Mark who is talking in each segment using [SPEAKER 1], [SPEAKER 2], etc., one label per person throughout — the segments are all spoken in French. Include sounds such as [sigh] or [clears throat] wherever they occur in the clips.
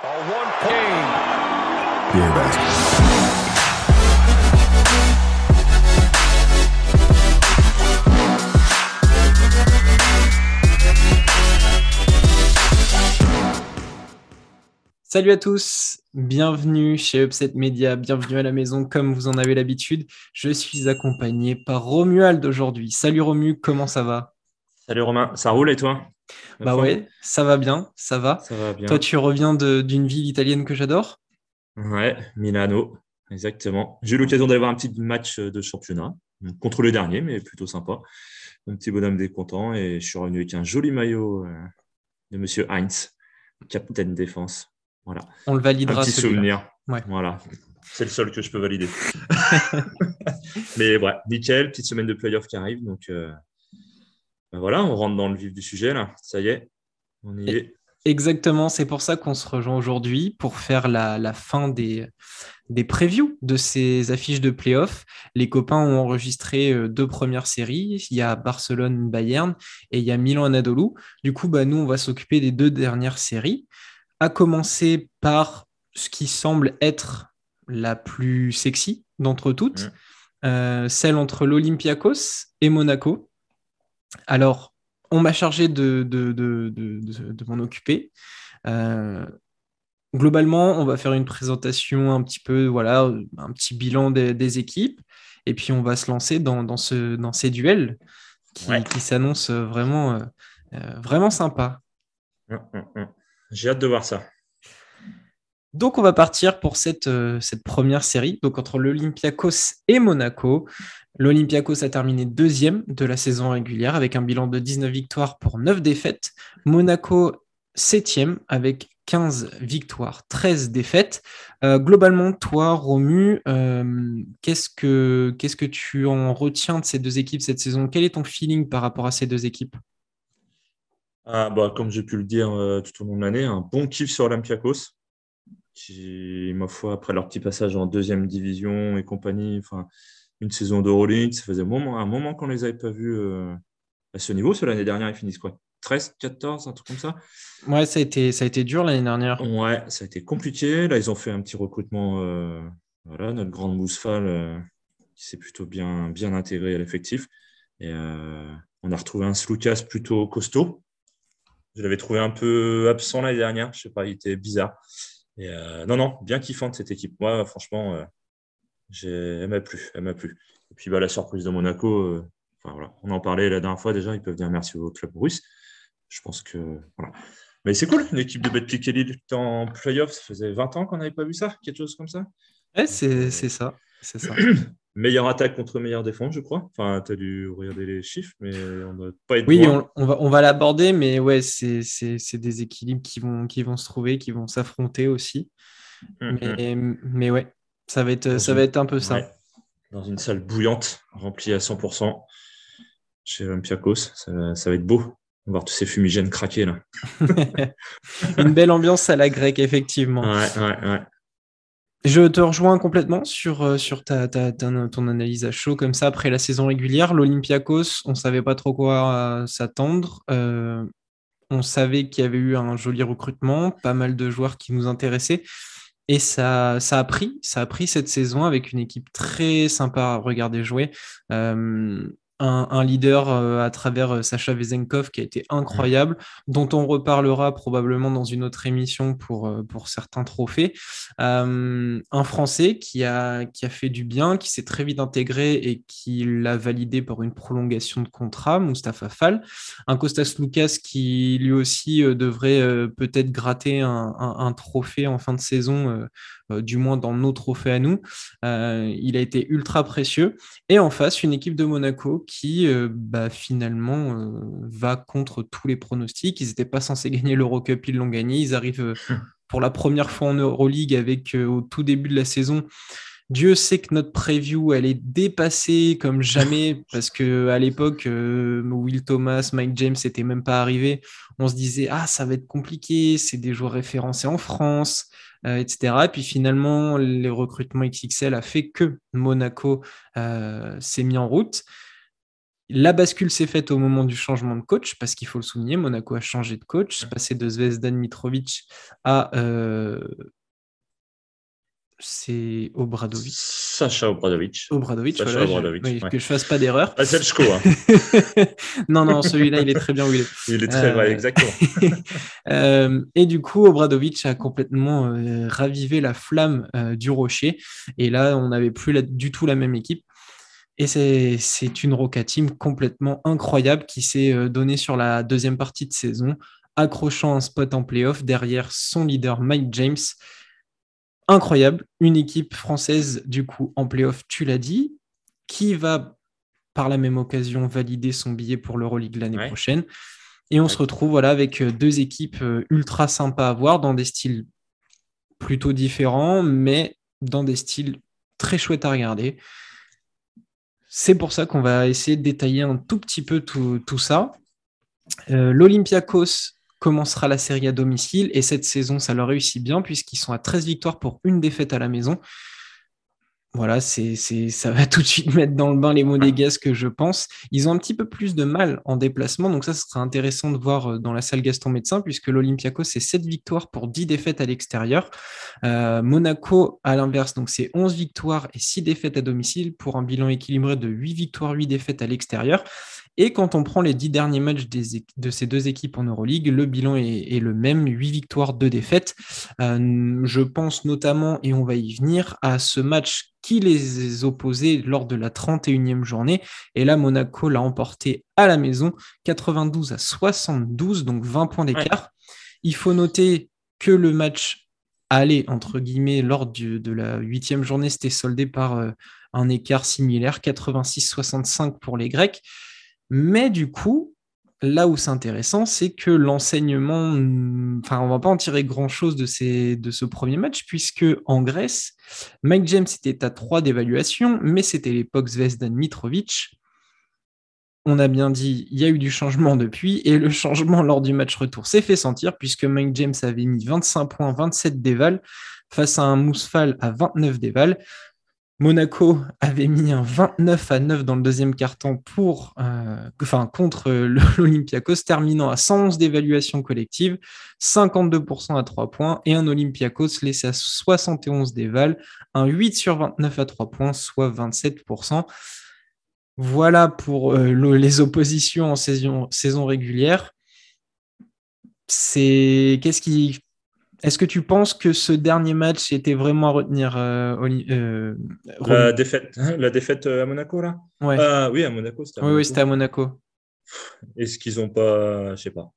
[SPEAKER 1] Salut à tous, bienvenue chez Upset Media, bienvenue à la maison comme vous en avez l'habitude. Je suis accompagné par Romuald aujourd'hui. Salut Romu, comment ça va?
[SPEAKER 2] Salut Romain, ça roule et toi?
[SPEAKER 1] Bah ouais, ça va bien, ça va.
[SPEAKER 2] Ça va bien.
[SPEAKER 1] Toi tu reviens d'une ville italienne que j'adore?
[SPEAKER 2] Ouais, Milano, exactement. J'ai eu l'occasion d'aller voir un petit match de championnat, contre le dernier, mais plutôt sympa. Mon petit bonhomme des contents et je suis revenu avec un joli maillot euh, de Monsieur Heinz, capitaine défense. Voilà.
[SPEAKER 1] On le validera.
[SPEAKER 2] Un petit souvenir. Voilà. C'est le seul que je peux valider. [laughs] Mais ouais, nickel. Petite semaine de playoff qui arrive. Donc euh, ben voilà, on rentre dans le vif du sujet là. Ça y est, on y est.
[SPEAKER 1] Exactement, c'est pour ça qu'on se rejoint aujourd'hui pour faire la, fin des, des previews de ces affiches de playoff. Les copains ont enregistré euh, deux premières séries. Il y a Barcelone-Bayern et il y a Milan-Anadolu. Du coup, bah, nous, on va s'occuper des deux dernières séries à commencer par ce qui semble être la plus sexy d'entre toutes, mmh. euh, celle entre l'Olympiakos et Monaco. Alors, on m'a chargé de, de, m'en occuper. Euh, globalement, on va faire une présentation un petit peu, voilà, un petit bilan des, équipes, et puis on va se lancer dans, ce, dans ces duels qui, s'annoncent vraiment, euh, vraiment sympas.
[SPEAKER 2] Mmh, mmh, j'ai hâte de voir ça.
[SPEAKER 1] Donc, on va partir pour cette, euh, cette première série, donc entre l'Olympiakos et Monaco. L'Olympiakos a terminé deuxième de la saison régulière avec un bilan de 19 victoires pour 9 défaites. Monaco septième avec 15 victoires, 13 défaites. Euh, globalement, toi, Romu, euh, qu'est-ce, que, tu en retiens de ces deux équipes cette saison? Quel est ton feeling par rapport à ces deux équipes?
[SPEAKER 2] Ah, bah, comme j'ai pu le dire tout au long de l'année, un bon kiff sur Olympiakos, qui, ma foi, après leur petit passage en deuxième division et compagnie, enfin, une saison d'Euroleague, ça faisait un moment, un moment qu'on ne les avait pas vus euh, à ce niveau. Sur l'année dernière, ils finissent quoi? 13, 14, un truc comme ça?
[SPEAKER 1] Ouais, ça a été, ça a été dur l'année dernière.
[SPEAKER 2] Ouais, ça a été compliqué. Là, ils ont fait un petit recrutement. Euh, voilà, notre grande Mousfal qui s'est plutôt bien, bien intégré à l'effectif. Et on a retrouvé un Slukas plutôt costaud. Je l'avais trouvé un peu absent l'année dernière. Je sais pas, il était bizarre. Et euh, non, non, bien kiffante cette équipe. Moi, franchement, euh, elle m'a plu. Elle m'a plu. Et puis bah, la surprise de Monaco, euh, enfin, voilà. on en parlait la dernière fois déjà. Ils peuvent dire merci au club russe. Je pense que voilà. Mais c'est cool, l'équipe de Betclic Lille en playoff, ça faisait 20 ans qu'on n'avait pas vu ça, quelque chose comme ça.
[SPEAKER 1] Ouais, c'est ça. C'est ça. [clears throat]
[SPEAKER 2] meilleure attaque contre meilleure défense, je crois. Enfin, tu as dû regarder les chiffres, mais on ne pas être
[SPEAKER 1] Oui, on, va, on va l'aborder, mais ouais, c'est des équilibres qui vont, qui vont se trouver, qui vont s'affronter aussi. Hum, mais, mais, ouais, ça va être, ça va être un peu ça.
[SPEAKER 2] Dans une salle bouillante, remplie à 100%, chez Olympiakos, ça, ça va être beau. On va voir tous ces fumigènes craquer là. [laughs]
[SPEAKER 1] une belle ambiance à la grecque, effectivement.
[SPEAKER 2] Ouais, ouais, ouais.
[SPEAKER 1] Je te rejoins complètement sur, euh, ta, ton analyse à chaud comme ça après la saison régulière. L'Olympiakos, on ne savait pas trop quoi euh, s'attendre. Euh, on savait qu'il y avait eu un joli recrutement, pas mal de joueurs qui nous intéressaient. Et ça, ça a pris, ça a pris cette saison avec une équipe très sympa à regarder jouer un, leader euh, à travers euh, Sacha Vezenkov qui a été incroyable, dont on reparlera probablement dans une autre émission pour, euh, certains trophées. un Français qui a, fait du bien, qui s'est très vite intégré et qui l'a validé par une prolongation de contrat, Mustapha Fall. Un Costas Lucas qui lui aussi devrait peut-être gratter un, trophée en fin de saison du moins dans nos trophées à nous. Euh, il a été ultra précieux. Et en face, une équipe de Monaco qui euh, bah, finalement va contre tous les pronostics. Ils n'étaient pas censés gagner l'Eurocup, ils l'ont gagné. Ils arrivent pour la première fois en Euroleague avec au tout début de la saison. Dieu sait que notre preview, elle est dépassée comme jamais [laughs] parce que à l'époque, Will Thomas, Mike James n'étaient même pas arrivés. On se disait ah ça va être compliqué, c'est des joueurs référencés en France. Euh, etc. Et puis finalement, les recrutements XXL a fait que Monaco euh, s'est mis en route. La bascule s'est faite au moment du changement de coach, parce qu'il faut le souligner, Monaco a changé de coach, passé de Zvezdan Mitrovic à c'est Obradovic.
[SPEAKER 2] Sacha Obradovic.
[SPEAKER 1] Obradovic, voilà, que je fasse pas d'erreur.
[SPEAKER 2] Ah, hein. [laughs]
[SPEAKER 1] non, non, celui-là, il est très bien où il est.
[SPEAKER 2] Il est très vrai, euh, exactement. [laughs]
[SPEAKER 1] Euh, et du coup, Obradovic a complètement euh, ravivé la flamme du rocher. Et là, on n'avait plus du tout la même équipe. Et c'est une Roca Team complètement incroyable qui s'est donnée sur la deuxième partie de saison, accrochant un spot en playoff derrière son leader Mike James incroyable. Une équipe française, du coup, en playoff, tu l'as dit, qui va par la même occasion valider son billet pour l'Euroleague l'année prochaine. Et on se retrouve voilà, avec euh, deux équipes euh, ultra sympas à voir dans des styles plutôt différents, mais dans des styles très chouettes à regarder. C'est pour ça qu'on va essayer de détailler un tout petit peu tout, ça. Euh, L'Olympiakos commencera la série à domicile. Et cette saison, ça leur réussit bien puisqu'ils sont à 13 victoires pour une défaite à la maison. Voilà, c'est, ça va [laughs] tout de suite mettre dans le bain les monégasques, je pense. Ils ont un petit peu plus de mal en déplacement, donc ça, ce sera intéressant de voir euh, dans la salle Gaston Médecin, puisque l'Olympiakos, c'est 7 victoires pour 10 défaites à l'extérieur. Euh, Monaco, à l'inverse, donc c'est 11 victoires et 6 défaites à domicile pour un bilan équilibré de 8 victoires, 8 défaites à l'extérieur. Et quand on prend les dix derniers matchs de ces deux équipes en Euroleague, le bilan est, le même, 8 victoires, 2 défaites. Euh, je pense notamment, et on va y venir, à ce match qui les opposait lors de la 31e journée. Et là, Monaco l'a emporté à la maison, 92 à 72, donc 20 points d'écart. Il faut noter que le match aller, entre guillemets, lors de la huitième journée, c'était soldé par euh, un écart similaire, 86-65 pour les Grecs. Mais du coup, là où c'est intéressant, c'est que l'enseignement, enfin, on va pas en tirer grand-chose de, de ce premier match, puisque en Grèce, Mike James était à 3 d'évaluation, mais c'était l'époque Zvezdan Mitrovic. On a bien dit, il y a eu du changement depuis, et le changement lors du match retour s'est fait sentir, puisque Mike James avait mis 25 points, 27 déval, face à un Mousfal à 29 déval. Monaco avait mis un 29 à 9 dans le deuxième carton pour, euh, contre [laughs] l'Olympiakos, terminant à 111 d'évaluation collective, 52% à 3 points, et un Olympiakos laissé à 71 d'éval, un 8 sur 29 à 3 points, soit 27%. Voilà pour euh, les oppositions en saison, saison régulière. C'est qu'est-ce qui est-ce que tu penses que ce dernier match était vraiment à retenir euh,
[SPEAKER 2] euh, la, défaite, la défaite euh, à Monaco, là?
[SPEAKER 1] Ah,
[SPEAKER 2] Oui, à Monaco.
[SPEAKER 1] C'était oui, c'était à Monaco.
[SPEAKER 2] Est-ce qu'ils n'ont pas, je sais pas,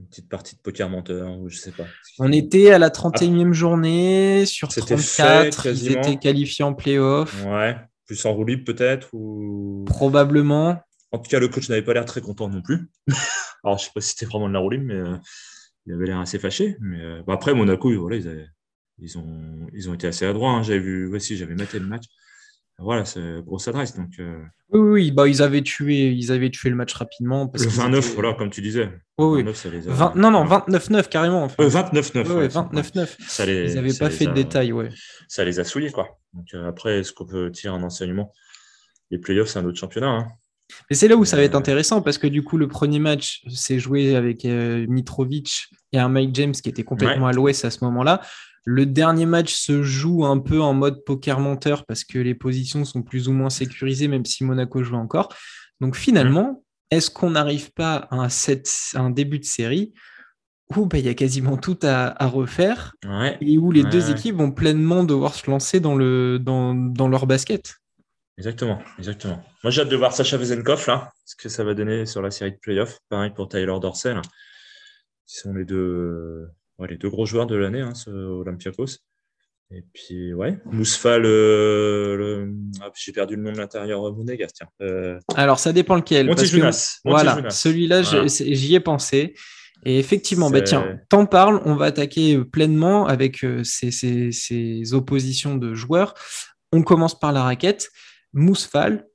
[SPEAKER 2] une petite partie de poker menteur ou je sais pas.
[SPEAKER 1] On était à la 31e journée sur 34. ils étaient qualifiés en playoff.
[SPEAKER 2] Ouais, plus en roue peut-être ou...
[SPEAKER 1] Probablement.
[SPEAKER 2] En tout cas, le coach n'avait pas l'air très content non plus. [laughs] Alors, je sais pas si c'était vraiment de la roue mais il avait l'air assez fâché. Mais euh, après, Monaco, voilà, ils, ils, ont, ils ont été assez adroits. Hein. J'avais vu, voici, j'avais maté le match. Voilà, c'est grosse adresse. Donc, euh,
[SPEAKER 1] Oui, oui, bah, ils, avaient tué, ils avaient tué le match rapidement.
[SPEAKER 2] Parce le 29, voilà, comme tu disais.
[SPEAKER 1] Oui, 29, ça les a... non, non, 29-9 carrément.
[SPEAKER 2] Enfin. 29-9.
[SPEAKER 1] Euh, ouais, 29-9. Les... Ils n'avaient pas fait de détails. Ouais.
[SPEAKER 2] Ça les a souillés. Quoi. Donc, après, est-ce qu'on peut tirer un enseignement? Les playoffs, c'est un autre championnat. Hein.
[SPEAKER 1] Mais c'est là où ça va être intéressant parce que du coup, le premier match s'est joué avec euh, Mitrovic et un Mike James qui était complètement à l'ouest à ce moment-là. Le dernier match se joue un peu en mode poker menteur parce que les positions sont plus ou moins sécurisées, même si Monaco joue encore. Donc finalement, est-ce qu'on n'arrive pas à un, un, début de série où bah, il y a quasiment tout à, refaire et où les deux équipes vont pleinement devoir se lancer dans, le, dans, dans leur basket?
[SPEAKER 2] Exactement, exactement. Moi, j'ai hâte de voir Sacha Vezenkov, là, ce que ça va donner sur la série de playoffs? Pareil pour Tyler Dorsey, qui sont les deux, les deux gros joueurs de l'année, hein, ce Olympiakos. Et puis, ouais, Mousfal, le... Ah, j'ai perdu le nom de l'intérieur euh, Monégas, tiens. Euh,
[SPEAKER 1] Alors, ça dépend lequel. Voilà, celui-là, j'y ai pensé. Et effectivement, bah, tiens, t'en parles, on va attaquer pleinement avec euh, ces, ces, oppositions de joueurs. On commence par la raquette. Mousfal,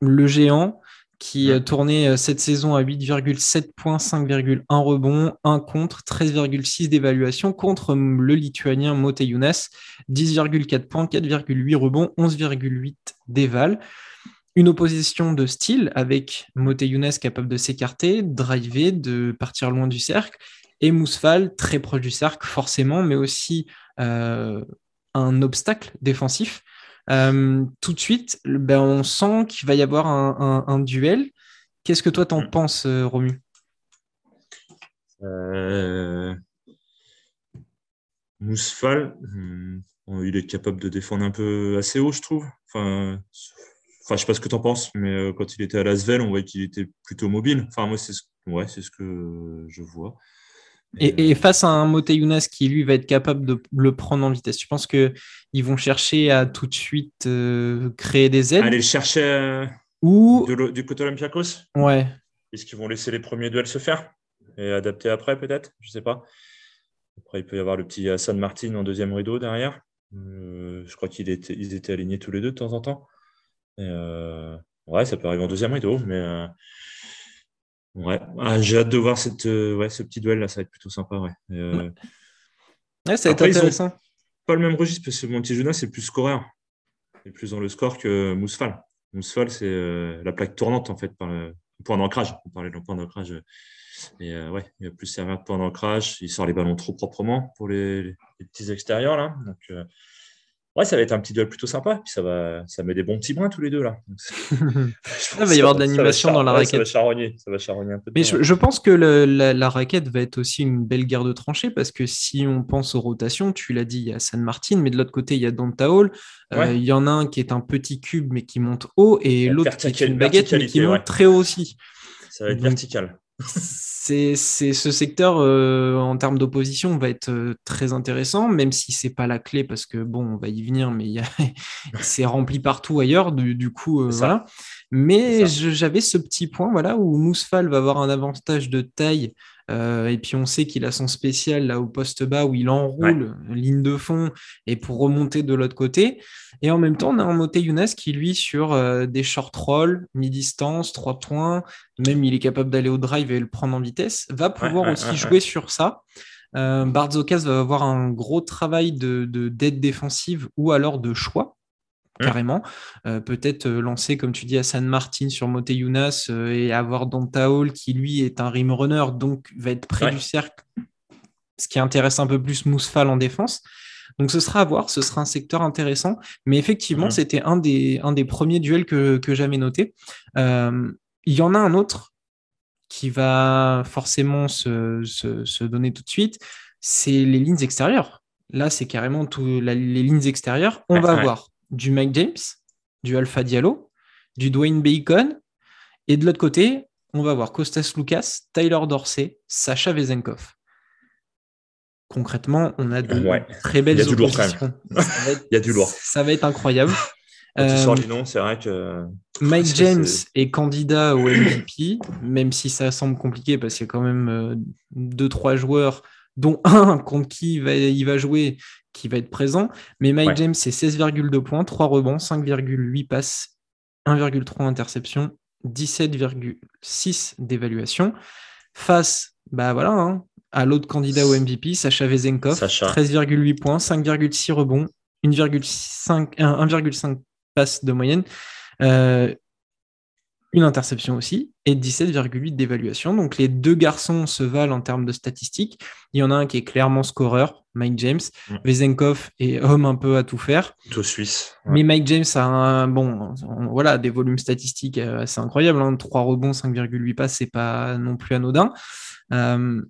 [SPEAKER 1] le géant, qui a tourné euh, cette saison à 8,7 points, 5,1 rebonds, 1 contre, 13,6 d'évaluation contre le lituanien Moteyunas, 10,4 points, 4,8 rebonds, 11,8 d'éval. une opposition de style avec Mote Younes capable de s'écarter, driver, de partir loin du cercle, et Mousfal très proche du cercle forcément, mais aussi euh, un obstacle défensif. Euh, tout de suite, ben, on sent qu'il va y avoir un, duel. Qu'est-ce que toi t'en mm. penses, euh, Romu?
[SPEAKER 2] Mousfal, hmm, il est capable de défendre un peu assez haut, je trouve. Enfin, enfin je sais pas ce que tu en penses, mais quand il était à Lasvel, on voyait qu'il était plutôt mobile. Enfin, moi, c'est ce... Ouais, c'est ce que je vois.
[SPEAKER 1] Et, face à un Mote Younas qui, lui, va être capable de le prendre en vitesse, tu penses qu'ils vont chercher à tout de suite euh, créer des aides?
[SPEAKER 2] Aller le chercher euh,
[SPEAKER 1] Ou...
[SPEAKER 2] du côté Olympiakos?
[SPEAKER 1] Ouais.
[SPEAKER 2] Est-ce qu'ils vont laisser les premiers duels se faire et adapter après, peut-être? Je sais pas. Après, il peut y avoir le petit Hassan Martin en deuxième rideau derrière. Euh, je crois qu'ils étaient, étaient alignés tous les deux de temps en temps. ouais, ça peut arriver en deuxième rideau, mais Ouais, ah, j'ai hâte de voir cette, euh, ouais, ce petit duel là, ça va être plutôt sympa. Ouais.
[SPEAKER 1] Euh, ouais. ça va être intéressant.
[SPEAKER 2] Pas le même registre parce que Montijouna c'est plus scoreur. C'est plus dans le score que Mousfal. Mousfal, c'est euh, la plaque tournante en fait, par le point d'ancrage. On parlait de point d'ancrage. Et ouais, il va plus servir de point d'ancrage. Il sort les ballons trop proprement pour les, les petits extérieurs là. Donc, Ouais, ça va être un petit duel plutôt sympa. Puis ça va, ça met des bons petits brins tous les deux là. [laughs]
[SPEAKER 1] il va y avoir de l'animation dans la raquette. Ça va
[SPEAKER 2] charogner, ça va charogner un peu.
[SPEAKER 1] Mais je, pense que la, raquette va être aussi une belle guerre de tranchées parce que si on pense aux rotations, tu l'as dit, il y a San Martin, mais de l'autre côté, il y a Donta Hall. Euh, il y en a un qui est un petit cube mais qui monte haut et l'autre qui est une baguette mais qui monte très haut aussi.
[SPEAKER 2] Ça va être vertical
[SPEAKER 1] c'est ce secteur euh, en termes d'opposition va être euh, très intéressant, même si c'est pas la clé parce que bon, on va y venir, mais [laughs] c'est rempli partout ailleurs. Du, coup, euh, voilà. Mais j'avais ce petit point voilà où Mousfal va avoir un avantage de taille euh, et puis on sait qu'il a son spécial là au poste bas où il enroule ligne de fond et pour remonter de l'autre côté. Et en même temps, on a un Moté Younes qui lui sur euh, des short rolls, mi-distance, trois points, même il est capable d'aller au drive et le prendre en vitesse, va pouvoir aussi jouer sur ça. Euh, Barzokas va avoir un gros travail de d'aide défensive ou alors de choix. Carrément. Euh, peut-être euh, lancer, comme tu dis, à San Martin sur Mote Younas euh, et avoir Donta Hall qui, lui, est un rim runner, donc va être près du cercle, ce qui intéresse un peu plus Mousfal en défense. Donc ce sera à voir, ce sera un secteur intéressant. Mais effectivement, mmh. c'était un des, un des premiers duels que, que j'avais noté. il y en a un autre qui va forcément se, se, donner tout de suite, c'est les lignes extérieures. Là, c'est carrément tout, les lignes extérieures. On va voir du Mike James, du Alpha Diallo, du Dwayne Bacon. Et de l'autre côté, on va voir Costas Lucas, Tyler Dorsey, Sacha Vezenkov. Concrètement, on a de très belles Il y a du lourd quand même. [laughs]
[SPEAKER 2] Il y a du lourd.
[SPEAKER 1] Ça va être incroyable.
[SPEAKER 2] Quand tu sors les noms, c'est vrai que.
[SPEAKER 1] Mike [laughs] James est... candidat au MVP, même si ça semble compliqué parce qu'il y a quand même euh, deux, trois joueurs, dont un contre qui il va, il va jouer, qui va être présent. Mais Mike James, c'est 16,2 points, 3 rebonds, 5,8 passes, 1,3 interceptions, 17,6 d'évaluation. Face bah voilà, hein, à l'autre candidat au MVP, Sacha Vezenkov, 13,8 points, 5,6 rebonds, 1,5 passes de moyenne. Euh, une interception aussi, et 17,8 d'évaluation. Donc les deux garçons se valent en termes de statistiques. Il y en a un qui est clairement scoreur, Mike James. Mm. Vezenkov est homme un peu à tout faire.
[SPEAKER 2] Tout suisse.
[SPEAKER 1] Mais Mike James a un, bon, voilà, des volumes statistiques euh, assez incroyables. Hein. 3 rebonds, 5,8 passes, c'est pas non plus anodin. Euh,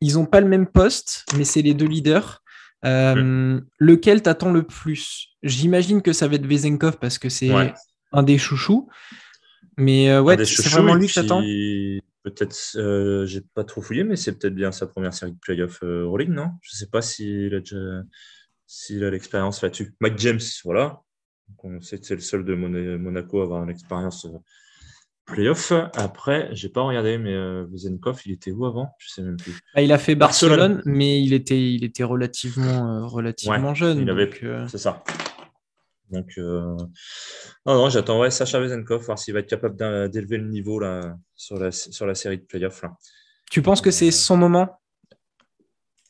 [SPEAKER 1] ils n'ont pas le même poste, mais c'est les deux leaders. Euh. Lequel t'attends le plus? J'imagine que ça va être Vezenkov parce que c'est un des chouchous. Mais euh, ouais, c'est vraiment lui que t'attends
[SPEAKER 2] Peut-être, euh, j'ai pas trop fouillé, mais c'est peut-être bien sa première série de playoff euh, rolling, non? Je sais pas s'il a déjà s'il a l'expérience là-dessus. Mike James, voilà. on sait que c'est le seul de Monaco à avoir une expérience playoff. Après, j'ai pas regardé, mais Vezenkov, il était où avant? Je sais même plus.
[SPEAKER 1] Bah, il a fait Barcelone, mais il était, il était relativement, relativement jeune.
[SPEAKER 2] Il avait, c'est ça. Donc, euh, non, non, j'attends ouais, Sacha Vezenkov, voir s'il va être capable d'élever le niveau là, sur, la, sur la série de playoffs.
[SPEAKER 1] Tu penses que c'est euh, son moment?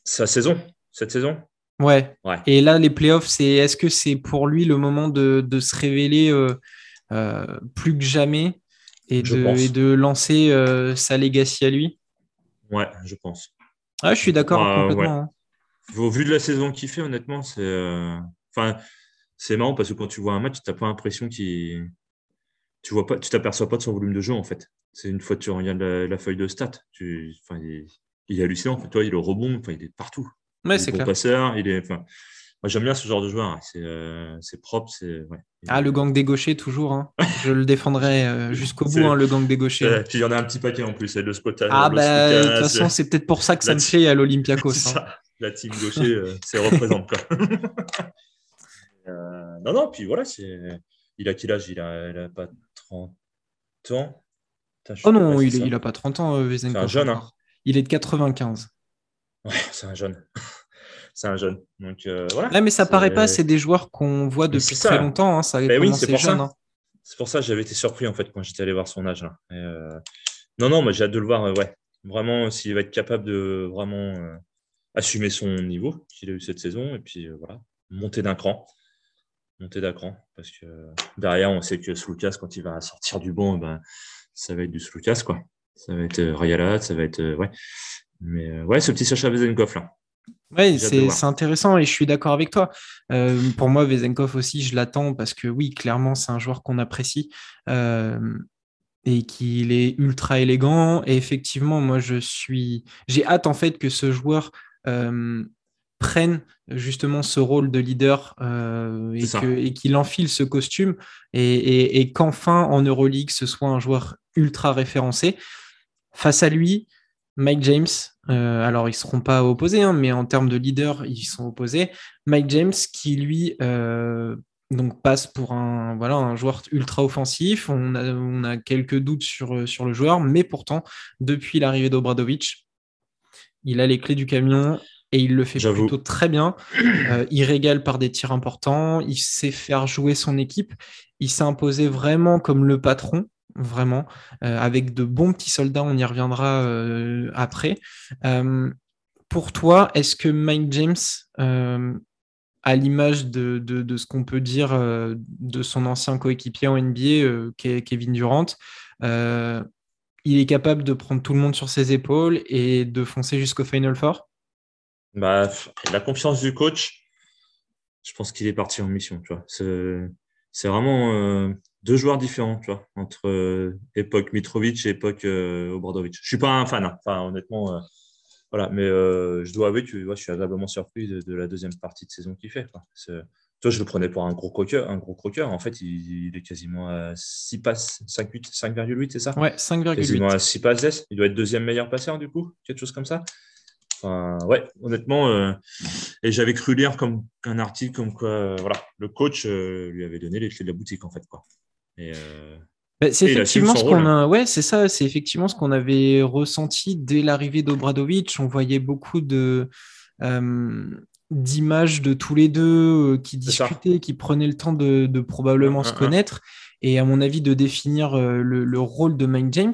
[SPEAKER 2] Sa saison Cette saison?
[SPEAKER 1] Ouais. ouais. Et là, les playoffs, c'est est-ce que c'est pour lui le moment de, de se révéler euh, plus que jamais et de, de, lancer sa legacy à lui?
[SPEAKER 2] Ouais, je pense.
[SPEAKER 1] Ah, je suis d'accord complètement. Hein.
[SPEAKER 2] Au vu de la saison qu'il fait, honnêtement, c'est. Enfin, c'est marrant parce que quand tu vois un match, tu n'as pas l'impression qu'il. Tu vois pas, tu t'aperçois pas de son volume de jeu en fait. C'est une fois que tu regardes la, feuille de stats, tu, il, est hallucinant. En fait, toi, il est rebond, il est partout.
[SPEAKER 1] Ouais, c'est clair.
[SPEAKER 2] passeur, il est. Moi, j'aime bien ce genre de joueur. Hein. Euh, c'est propre. c'est ouais.
[SPEAKER 1] Ah, le gang des gauchers, toujours. Hein. Je le défendrai euh, [laughs] jusqu'au bout, hein, le gang des gauchers.
[SPEAKER 2] puis il y en a un petit paquet en plus. Le Spotas.
[SPEAKER 1] Ah, bah, de toute façon, c'est peut-être pour ça que ça me plaît à l'Olympiakos. [laughs]
[SPEAKER 2] La team gaucher, euh, c'est représente. Quoi. [laughs] Euh, non, non, puis voilà, c'est... il a quel âge? Il a, il a pas 30 ans
[SPEAKER 1] Oh non, il, il a pas 30 ans, euh,
[SPEAKER 2] C'est un jeune, hein.
[SPEAKER 1] Il est de 95.
[SPEAKER 2] Ouais, c'est un jeune. [laughs] c'est un jeune. Donc, euh, voilà.
[SPEAKER 1] mais ça paraît pas, c'est des joueurs qu'on voit depuis très longtemps. Hein. Ça
[SPEAKER 2] ben oui, c'est pour jeune, ça. Hein. C'est pour ça que j'avais été surpris en fait quand j'étais allé voir son âge. Non, non, mais j'ai hâte de le voir. ouais, vraiment, s'il va être capable de vraiment assumer son niveau qu'il a eu cette saison et puis voilà, monter d'un cran monter d'acran parce que derrière, on sait que Slukas, quand il va sortir du banc, ben, ça va être du Slukas, quoi. Ça va être euh, Rayalat, ça va être. Euh, ouais. Mais euh, ouais, ce petit Sacha Vezenkov là.
[SPEAKER 1] Oui, c'est intéressant et je suis d'accord avec toi. pour moi, Vezenkov aussi, je l'attends parce que oui, clairement, c'est un joueur qu'on apprécie et qu'il est ultra élégant. Et effectivement, moi, je suis, j'ai hâte en fait que ce joueur prenne justement ce rôle de leader euh, et qu'il enfile ce costume et, qu'enfin en Euroleague ce soit un joueur ultra référencé. Face à lui, Mike James, euh, alors ils ne seront pas opposés, hein, mais en termes de leader, ils sont opposés. Mike James qui lui euh, donc passe pour un, voilà, un joueur ultra offensif. On a, on a quelques doutes sur, sur le joueur, mais pourtant, depuis l'arrivée d'Obradovic, il a les clés du camion et il le fait plutôt très bien. Euh, il régale par des tirs importants, il sait faire jouer son équipe, il s'est imposé vraiment comme le patron, vraiment, euh, avec de bons petits soldats, on y reviendra euh, après. pour toi, est-ce que Mike James, à l'image de, de, ce qu'on peut dire de son ancien coéquipier en NBA, Kevin Durant, il est capable de prendre tout le monde sur ses épaules et de foncer jusqu'au Final Four?
[SPEAKER 2] Bah, la confiance du coach, je pense qu'il est parti en mission. Tu vois. C'est, vraiment euh, deux joueurs différents tu vois, entre euh, époque Mitrovic et époque euh, Obradovic. Je suis pas un fan, hein. enfin, honnêtement. Euh, voilà, mais je dois avouer que je suis agréablement surpris de, la deuxième partie de saison qu'il fait. Quoi. Toi, je le prenais pour un gros croqueur. Un gros croqueur. En fait, il, est quasiment à 6 passes, 5,8, c'est ça?
[SPEAKER 1] Ouais, 5,8.
[SPEAKER 2] Quasiment à 6 passes Il doit être deuxième meilleur passeur, du coup, quelque chose comme ça? Enfin, ouais, honnêtement, euh, et j'avais cru lire comme un article comme quoi, euh, voilà, le coach euh, lui avait donné les clés de la boutique en fait, quoi.
[SPEAKER 1] Bah, c'est effectivement ce qu'on a, ouais, c'est ça, c'est effectivement ce qu'on avait ressenti dès l'arrivée d'Obradovic. On voyait beaucoup de d'images de tous les deux qui discutaient, qui prenaient le temps de, probablement se connaître et à mon avis de définir le, rôle de Mike James.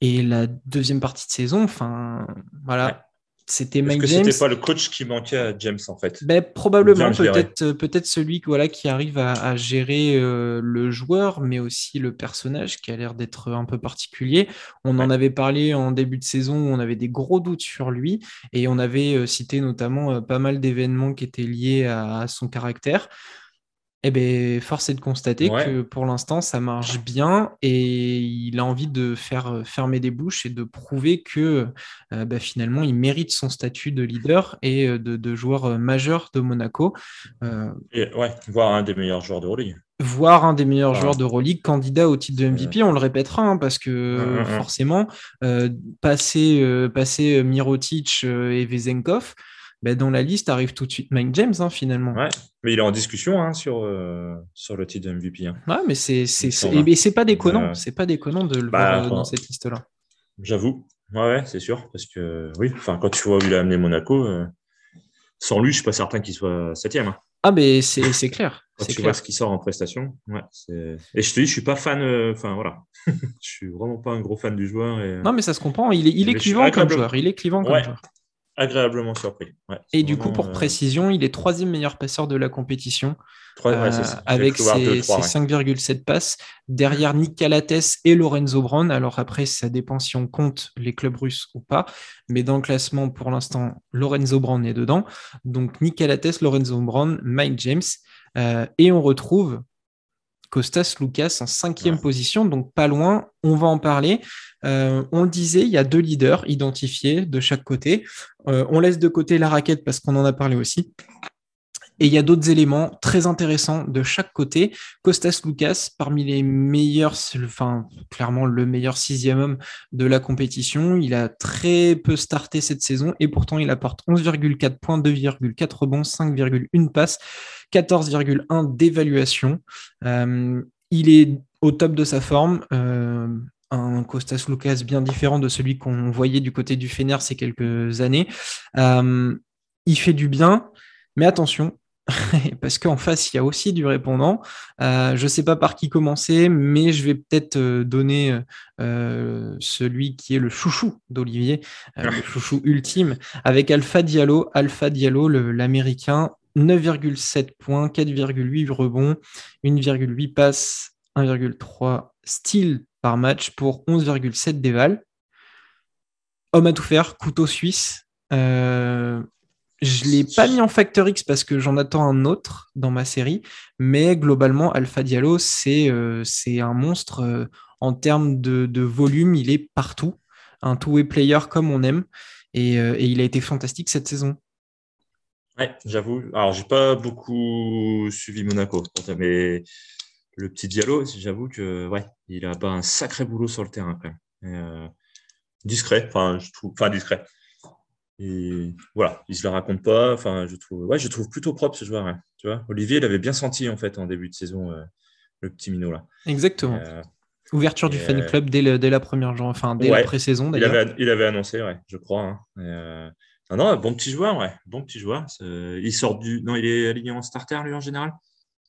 [SPEAKER 1] Et la deuxième partie de saison, enfin, voilà, c'était Mike que
[SPEAKER 2] c'était pas le coach qui manquait à James en fait
[SPEAKER 1] ben, Probablement, peut-être euh, peut-être celui voilà, qui arrive à, gérer euh, le joueur, mais aussi le personnage qui a l'air d'être un peu particulier. On en avait parlé en début de saison où on avait des gros doutes sur lui et on avait euh, cité notamment pas mal d'événements qui étaient liés à son caractère. Eh bien, force est de constater que pour l'instant, ça marche bien et il a envie de faire euh, fermer des bouches et de prouver que euh, bah, finalement, il mérite son statut de leader et euh, de, joueur majeur de Monaco.
[SPEAKER 2] et, ouais, voire un des meilleurs joueurs de Euroleague.
[SPEAKER 1] Voire un des meilleurs joueurs de Euroleague, candidat au titre de MVP, on le répétera, hein, parce que hum, hum, hum. forcément, passer, passer Mirotic et Vezenkov, bah, dans la liste arrive tout de suite Mike James, hein, finalement.
[SPEAKER 2] Ouais, mais il est en discussion hein, sur, euh, sur le titre de MVP. Hein.
[SPEAKER 1] Ouais, mais c'est c'est pas déconnant. Euh, c'est pas déconnant de le bah, voir euh, dans cette liste-là.
[SPEAKER 2] J'avoue. Ouais, ouais c'est sûr. Parce que oui, enfin, quand tu vois où il a amené Monaco, sans lui, je suis pas certain qu'il soit septième.
[SPEAKER 1] Ah, mais c'est clair. [laughs]
[SPEAKER 2] Quand tu vois ce qui sort en prestation. Ouais, et je te dis, je suis pas fan. Enfin, voilà. [laughs] je suis vraiment pas un gros fan du joueur.
[SPEAKER 1] Non, mais ça se comprend. Il est, il est clivant comme joueur. Il est clivant comme joueur.
[SPEAKER 2] Agréablement surpris.
[SPEAKER 1] et du coup, pour précision, il est troisième meilleur passeur de la compétition. avec ses, 5,7 passes. Derrière Nick Calates et Lorenzo Brown. Alors après, ça dépend si on compte les clubs russes ou pas. Mais dans le classement, pour l'instant, Lorenzo Brown est dedans. Donc Nick Calates, Lorenzo Brown, Mike James. et on retrouve Costas Lucas en cinquième position, donc pas loin. On va en parler. Euh, on le disait, il y a deux leaders identifiés de chaque côté. Euh, on laisse de côté la raquette parce qu'on en a parlé aussi. Et il y a d'autres éléments très intéressants de chaque côté. Costas Lucas, parmi les meilleurs, enfin clairement le meilleur sixième homme de la compétition. Il a très peu starté cette saison et pourtant il apporte 11,4 points, 2,4 rebonds, 5,1 passes, 14,1 d'évaluation. Euh, il est au top de sa forme. Euh, un Costas Lucas bien différent de celui qu'on voyait du côté du Fener ces quelques années. Euh, il fait du bien, mais attention, [laughs] parce qu'en face, il y a aussi du répondant. Euh, je ne sais pas par qui commencer, mais je vais peut-être euh, donner euh, celui qui est le chouchou d'Olivier, le chouchou ultime, avec Alpha Diallo. Alpha Diallo, l'américain, 9,7 points, 4,8 rebonds, 1,8 passes, 1,3 styles par match pour 11,7 déval. Homme à tout faire, couteau suisse. Je ne l'ai pas mis en Factor X parce que j'en attends un autre dans ma série, mais globalement, Alpha Diallo, c'est euh, un monstre euh, en termes de, volume, il est partout, un two-way player comme on aime, et, euh, et, il a été fantastique cette saison.
[SPEAKER 2] Ouais, j'avoue. Alors, j'ai pas beaucoup suivi Monaco, mais le petit Diallo, j'avoue que ouais, il a pas un sacré boulot sur le terrain même. discret, enfin, je trouve, enfin discret et voilà, il se la raconte pas. Enfin, je trouve, ouais, je trouve plutôt propre ce joueur. Tu vois, Olivier l'avait bien senti en fait en début de saison, euh, le petit minot là.
[SPEAKER 1] Exactement. Euh, Ouverture du fan euh, club dès, la première, enfin dès la pré-saison
[SPEAKER 2] d'ailleurs. Il avait, annoncé, ouais, je crois. Hein. non, bon petit joueur, ouais, bon petit joueur. Il sort du, non, il est aligné en starter lui en général?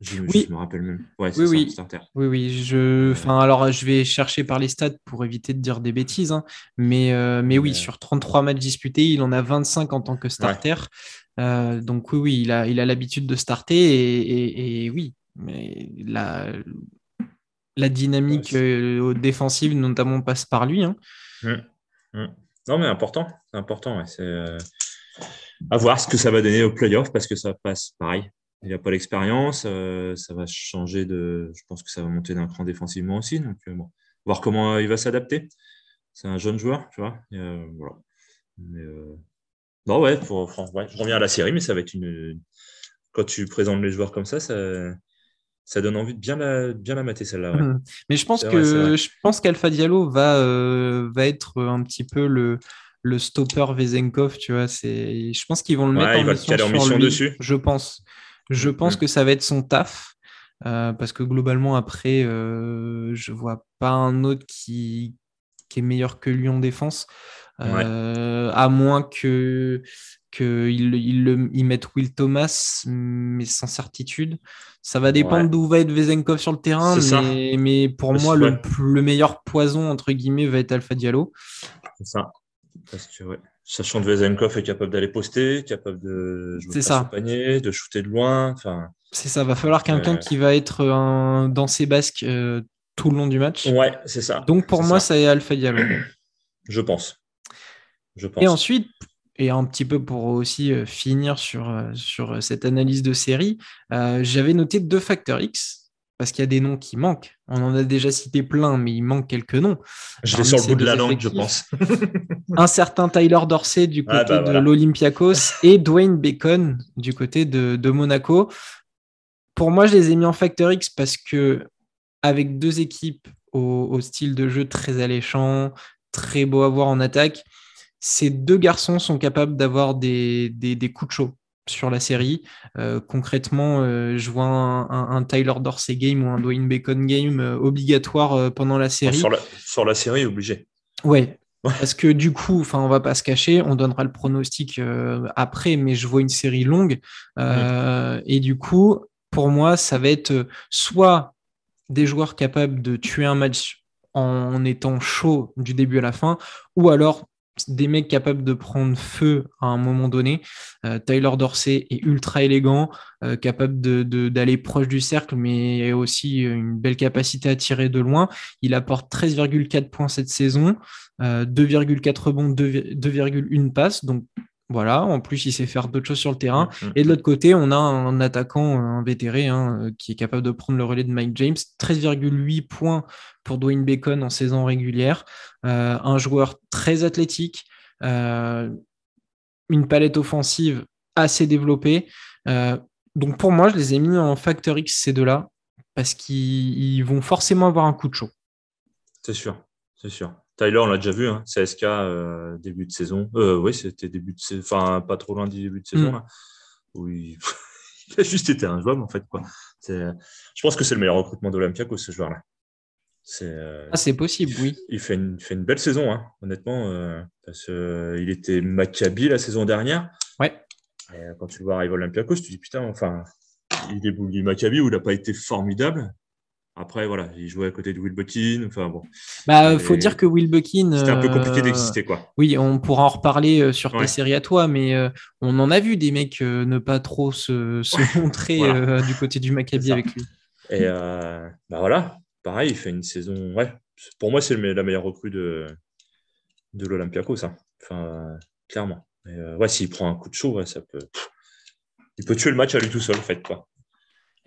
[SPEAKER 2] Je, oui. me rappelle même.
[SPEAKER 1] oui, oui. oui, oui. Je... Enfin, alors, je vais chercher par les stats pour éviter de dire des bêtises. Hein. Mais, euh, mais oui, sur 33 matchs disputés, il en a 25 en tant que starter. Euh, donc oui, oui, il a il a l'habitude de starter et, et, oui, mais la, la dynamique euh, défensive notamment passe par lui. Hein.
[SPEAKER 2] Mmh. Mmh. Non, mais important, c'est important. C'est à voir ce que ça va donner au playoff parce que ça passe pareil il n'a pas l'expérience. Euh, ça va changer de. Je pense que ça va monter d'un cran défensivement aussi. Donc, euh, bon, voir comment il va s'adapter. C'est un jeune joueur, tu vois. Euh, voilà. non, ouais, je reviens à la série, mais ça va être une. Quand tu présentes les joueurs comme ça, ça, ça donne envie de bien la, bien la mater celle-là. Mmh.
[SPEAKER 1] Mais je pense que je pense qu'Alpha Diallo va, va être un petit peu le, le stopper Vezenkov, tu vois. C'est, je pense qu'ils vont le mettre en, mission, en mission dessus. Je pense. Je pense que ça va être son taf. Euh, parce que globalement, après, euh, je vois pas un autre qui, est meilleur que lui en défense. Euh, à moins que qu'ils il, il mettent Will Thomas, mais sans certitude. Ça va dépendre d'où va être Vezenkov sur le terrain, mais, mais, pour moi, le, le, meilleur poison, entre guillemets, va être Alpha Diallo.
[SPEAKER 2] C'est ça. Parce que, ouais. Sachant que Vezenkov est capable d'aller poster, capable de jouer ça. panier, de shooter de loin. Enfin,
[SPEAKER 1] c'est ça, va falloir quelqu'un qui va être un, dans ses basques euh, tout le long du match.
[SPEAKER 2] Ouais, c'est ça.
[SPEAKER 1] Donc pour moi, ça. est Alpha Diallo. [clears throat]
[SPEAKER 2] Je pense. Je pense.
[SPEAKER 1] Et ensuite, et un petit peu pour aussi euh, finir sur, euh, sur cette analyse de série, j'avais noté deux facteurs X parce qu'il y a des noms qui manquent. On en a déjà cité plein, mais il manque quelques noms.
[SPEAKER 2] Je vais sur le bout de la langue, je pense. [laughs]
[SPEAKER 1] un certain Tyler Dorsey du ah, côté bah, de l'Olympiakos et Dwayne Bacon du côté de, Monaco. Pour moi, je les ai mis en Factor X parce que avec deux équipes au, style de jeu très alléchant, très beau à voir en attaque, ces deux garçons sont capables d'avoir des, des coups de chaud sur la série. Euh, concrètement, euh, je vois un, Tyler Dorsey game ou un Dwayne Bacon game euh, obligatoire pendant la série.
[SPEAKER 2] Sur la, sur la série, obligé.
[SPEAKER 1] Ouais. Parce que du coup, enfin, on va pas se cacher, on donnera le pronostic après, mais je vois une série longue. Et du coup, pour moi, ça va être soit des joueurs capables de tuer un match en étant chaud du début à la fin, ou alors des mecs capables de prendre feu à un moment donné. Euh, Tyler Dorsey est ultra élégant, euh, capable d'aller proche du cercle, mais aussi une belle capacité à tirer de loin. Il apporte 13,4 points cette saison, 2,4 rebonds, 2,1 passes. Donc voilà, en plus, il sait faire d'autres choses sur le terrain. Mm, mm, et de l'autre côté, on a un attaquant, un vétéré, hein, qui est capable de prendre le relais de Mike James. 13,8 points pour Dwayne Bacon en saison régulière. Euh, un joueur très athlétique, euh, une palette offensive assez développée. Euh, donc pour moi, je les ai mis en Factor X, ces deux-là, parce qu'ils vont forcément avoir un coup de chaud.
[SPEAKER 2] C'est sûr, c'est sûr. Tyler, on l'a déjà vu, hein, CSK euh, début de saison. Euh, oui, c'était début de saison, enfin pas trop loin du début de saison. Mm. Là, [laughs] il... a juste été un joueur en fait. Quoi. Je pense que c'est le meilleur recrutement d'Olympiakos, ce joueur-là.
[SPEAKER 1] C'est euh, ah, possible, oui.
[SPEAKER 2] Il fait une, fait une belle saison, hein, honnêtement. Euh, parce qu'il était Maccabi la saison dernière.
[SPEAKER 1] Ouais.
[SPEAKER 2] quand tu le vois arriver à Olympiakos, tu te dis putain, enfin, il est du Maccabi où il n'a pas été formidable. Après, voilà, il jouait à côté de Will Buckin. Enfin bon.
[SPEAKER 1] Bah, faut dire que Will Buckin.
[SPEAKER 2] C'était un peu compliqué euh, d'exister, quoi.
[SPEAKER 1] Oui, on pourra en reparler euh, sur tes séries à toi, mais euh, on en a vu des mecs ne pas trop se, [laughs] montrer du côté du Maccabi avec lui.
[SPEAKER 2] Et bah voilà, pareil, il fait une saison. Ouais, pour moi, c'est la meilleure recrue de, de l'Olympiakos, ça. Enfin, clairement. ouais, s'il prend un coup de chaud, ça peut. Il peut tuer le match à lui tout seul, en fait, quoi.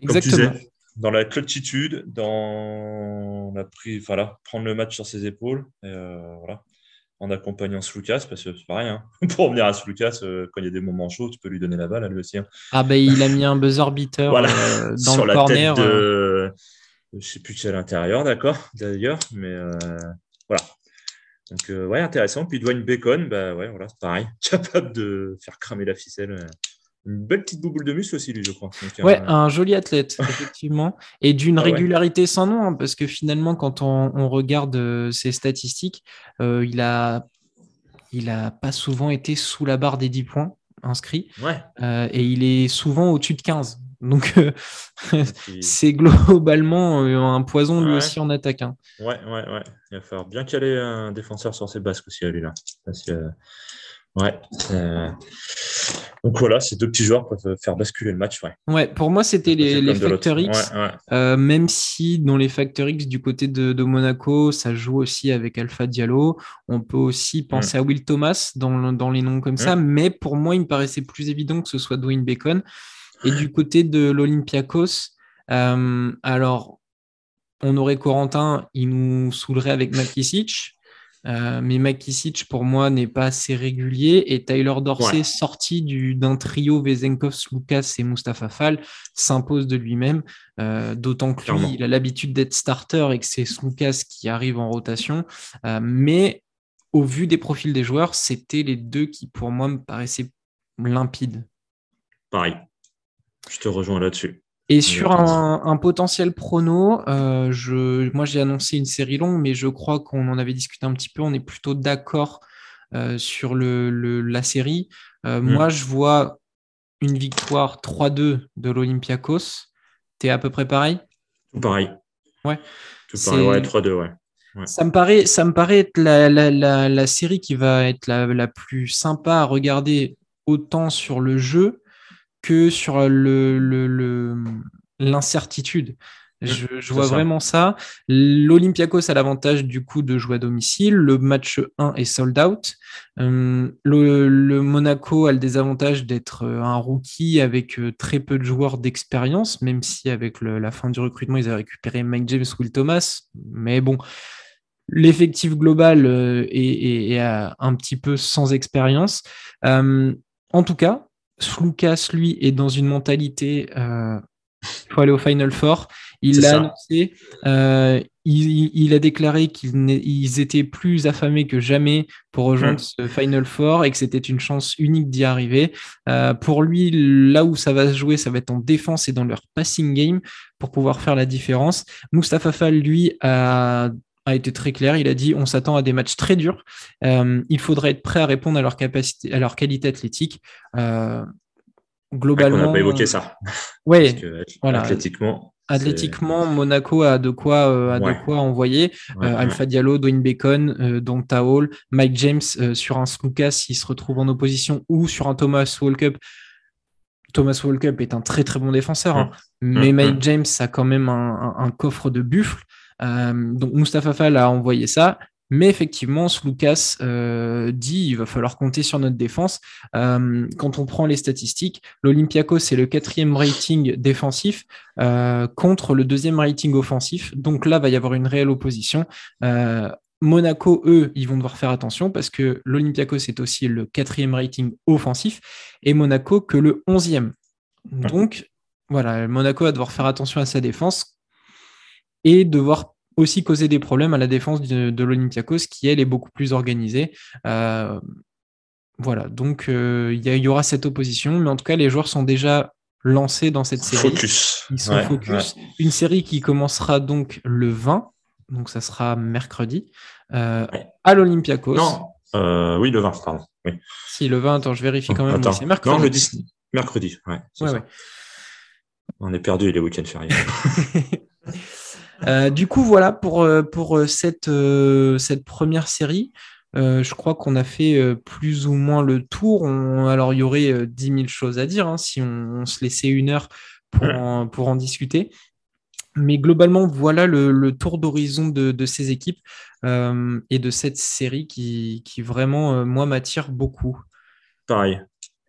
[SPEAKER 1] Exactement
[SPEAKER 2] dans la clutchitude, dans la prise, voilà, prendre le match sur ses épaules, et, euh, voilà, en accompagnant Slucas, parce que c'est pareil, hein. [laughs] pour revenir à Slucas, euh, quand il y a des moments chauds, tu peux lui donner la balle à lui aussi. Hein.
[SPEAKER 1] Ah ben il a mis un buzzer beater euh, [laughs] dans sur le la corner. Tête
[SPEAKER 2] de... Je sais plus qui à l'intérieur, d'accord, d'ailleurs, mais voilà. Donc ouais, intéressant. Puis Dwayne Bacon, bah ouais, voilà, c'est pareil, [laughs] capable de faire cramer la ficelle une belle petite bouboule de muscle aussi, lui, je crois.
[SPEAKER 1] ouais, un... joli athlète, [laughs] effectivement. Et d'une ah régularité sans nom, hein, parce que finalement, quand on, regarde euh, ses statistiques, euh, il a il a pas souvent été sous la barre des 10 points inscrits.
[SPEAKER 2] Ouais.
[SPEAKER 1] Euh, et il est souvent au-dessus de 15. Donc, [laughs] c'est globalement un poison lui aussi en attaque. Hein.
[SPEAKER 2] Ouais, ouais, ouais. Il va falloir bien caler un défenseur sur ses basques aussi à lui là. Parce que Ouais. Euh, donc voilà, ces deux petits joueurs peuvent faire basculer le match. Ouais,
[SPEAKER 1] ouais pour moi, c'était les, les Factor X. Euh, même si dans les Factor X du côté de, Monaco, ça joue aussi avec Alpha Diallo. On peut aussi penser mm. à Will Thomas dans, dans, les noms comme ça. Mm. Mais pour moi, il me paraissait plus évident que ce soit Dwayne Bacon. Et du côté de l'Olympiakos, euh, alors, on aurait Corentin, il nous saoulerait avec Makisic. Euh, mais Makisic, pour moi, n'est pas assez régulier. Et Tyler Dorsey, sorti d'un trio Vezenkov, Lucas et Mustafa Fall, s'impose de lui-même. Euh, d'autant que lui, il a l'habitude d'être starter et que c'est Lucas qui arrive en rotation. Euh, mais au vu des profils des joueurs, c'était les deux qui, pour moi, me paraissaient limpides.
[SPEAKER 2] Pareil. Je te rejoins là-dessus.
[SPEAKER 1] Et sur un, potentiel prono, euh, je, moi j'ai annoncé une série longue, mais je crois qu'on en avait discuté un petit peu. On est plutôt d'accord euh, sur le, la série. Euh, mm. Moi, je vois une victoire 3-2 de l'Olympiakos. T'es à peu près pareil?
[SPEAKER 2] Tout pareil.
[SPEAKER 1] Ouais.
[SPEAKER 2] Tout pareil, ouais, 3-2, ouais.
[SPEAKER 1] Ça, me paraît, ça me paraît être la, la, la, la série qui va être la, plus sympa à regarder autant sur le jeu que sur le, l'incertitude. Mmh, je, vois vraiment ça. L'Olympiakos a l'avantage du coup de jouer à domicile. Le match 1 est sold out. Hum, le, Monaco a le désavantage d'être euh, un rookie avec euh, très peu de joueurs d'expérience, même si avec la fin du recrutement, ils avaient récupéré Mike James, Will Thomas. Mais bon, l'effectif global euh, est, un petit peu sans expérience. En tout cas, Slucas, lui, est dans une mentalité euh, il faut aller au Final Four. Il l'a annoncé. Euh, il, a déclaré qu'ils étaient plus affamés que jamais pour rejoindre mm. ce Final Four et que c'était une chance unique d'y arriver. Euh, pour lui, là où ça va se jouer, ça va être en défense et dans leur passing game pour pouvoir faire la différence. Mustafa Fall, lui, a a été très clair. Il a dit on s'attend à des matchs très durs. Euh, il faudrait être prêt à répondre à leur capacité, à leur qualité athlétique. Euh, globalement,
[SPEAKER 2] on n'a pas évoqué ça. [laughs]
[SPEAKER 1] Ouais.
[SPEAKER 2] voilà. Athlétiquement.
[SPEAKER 1] Athlétiquement, Monaco a de quoi, a de quoi envoyer. Alpha Diallo, Dwayne Bacon, Donta Hall, Mike James sur un Slukas s'il se retrouve en opposition ou sur un Thomas Walkup. Thomas Walkup est un très très bon défenseur, hein. mais Mike James a quand même un, coffre de buffle. Donc Mustafa Fall a envoyé ça. Mais effectivement, Lucas euh, dit il va falloir compter sur notre défense. Euh, quand on prend les statistiques, l'Olympiakos c'est le quatrième rating défensif euh, contre le deuxième rating offensif. Donc là, va y avoir une réelle opposition. Monaco, eux, ils vont devoir faire attention parce que l'Olympiakos c'est aussi le quatrième rating offensif et Monaco que le onzième. Donc voilà, Monaco va devoir faire attention à sa défense et devoir aussi causer des problèmes à la défense de, l'Olympiakos, qui elle est beaucoup plus organisée. Euh, voilà, donc euh, il y, aura cette opposition, mais en tout cas, les joueurs sont déjà lancés dans cette série.
[SPEAKER 2] Focus.
[SPEAKER 1] Ils sont focus. Une série qui commencera donc le 20, donc ça sera mercredi, euh, à l'Olympiakos.
[SPEAKER 2] Non, oui, le 20, pardon.
[SPEAKER 1] Si, le 20, attends, je vérifie quand même.
[SPEAKER 2] c'est mercredi. Non, le 10, mercredi, ouais. On est perdu les week-ends fériés. [laughs]
[SPEAKER 1] Euh, du coup, voilà pour, euh, pour euh, cette, cette première série. je crois qu'on a fait plus ou moins le tour. alors, il y aurait 10 000 choses à dire hein, si on, se laissait une heure pour en, pour en discuter. Mais globalement, voilà le, tour d'horizon de, ces équipes et de cette série qui, qui vraiment, moi, m'attire beaucoup.
[SPEAKER 2] Pareil.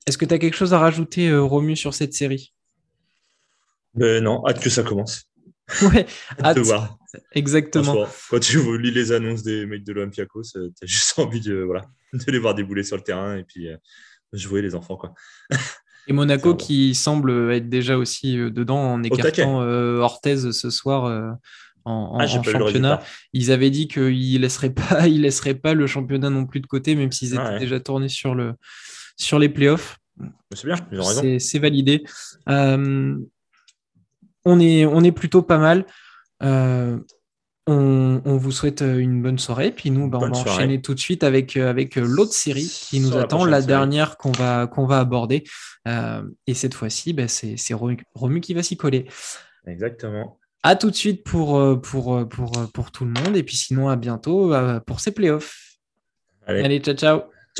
[SPEAKER 1] Est-ce que tu as quelque chose à rajouter, Romu, sur cette série?
[SPEAKER 2] Ben Non, hâte que ça commence. [laughs]
[SPEAKER 1] Ouais, hâte. voir. Exactement.
[SPEAKER 2] Quand tu lis les annonces des mecs de l'Olympiakos, tu as juste [laughs] envie de, voilà, de les voir débouler sur le terrain et puis euh, jouer les enfants. Quoi. [laughs]
[SPEAKER 1] Et Monaco qui semble être déjà aussi euh, dedans en écartant euh, Orthez ce soir en, ah, championnat. Ils avaient dit qu'ils ne laisseraient, pas, ils laisseraient pas le championnat non plus de côté, même s'ils étaient ah déjà tournés sur, le, sur les playoffs.
[SPEAKER 2] C'est bien.
[SPEAKER 1] C'est validé on est, on est plutôt pas mal. Euh, on, vous souhaite une bonne soirée. Puis nous, bah, on va enchaîner tout de suite avec, euh, avec euh, l'autre série qui nous attend, la, dernière qu'on va, qu'on va aborder. et cette fois-ci, bah, c'est Romu, qui va s'y coller.
[SPEAKER 2] Exactement.
[SPEAKER 1] À tout de suite pour, pour, pour, pour tout le monde. Et puis sinon, à bientôt pour ces playoffs. Allez ciao, ciao.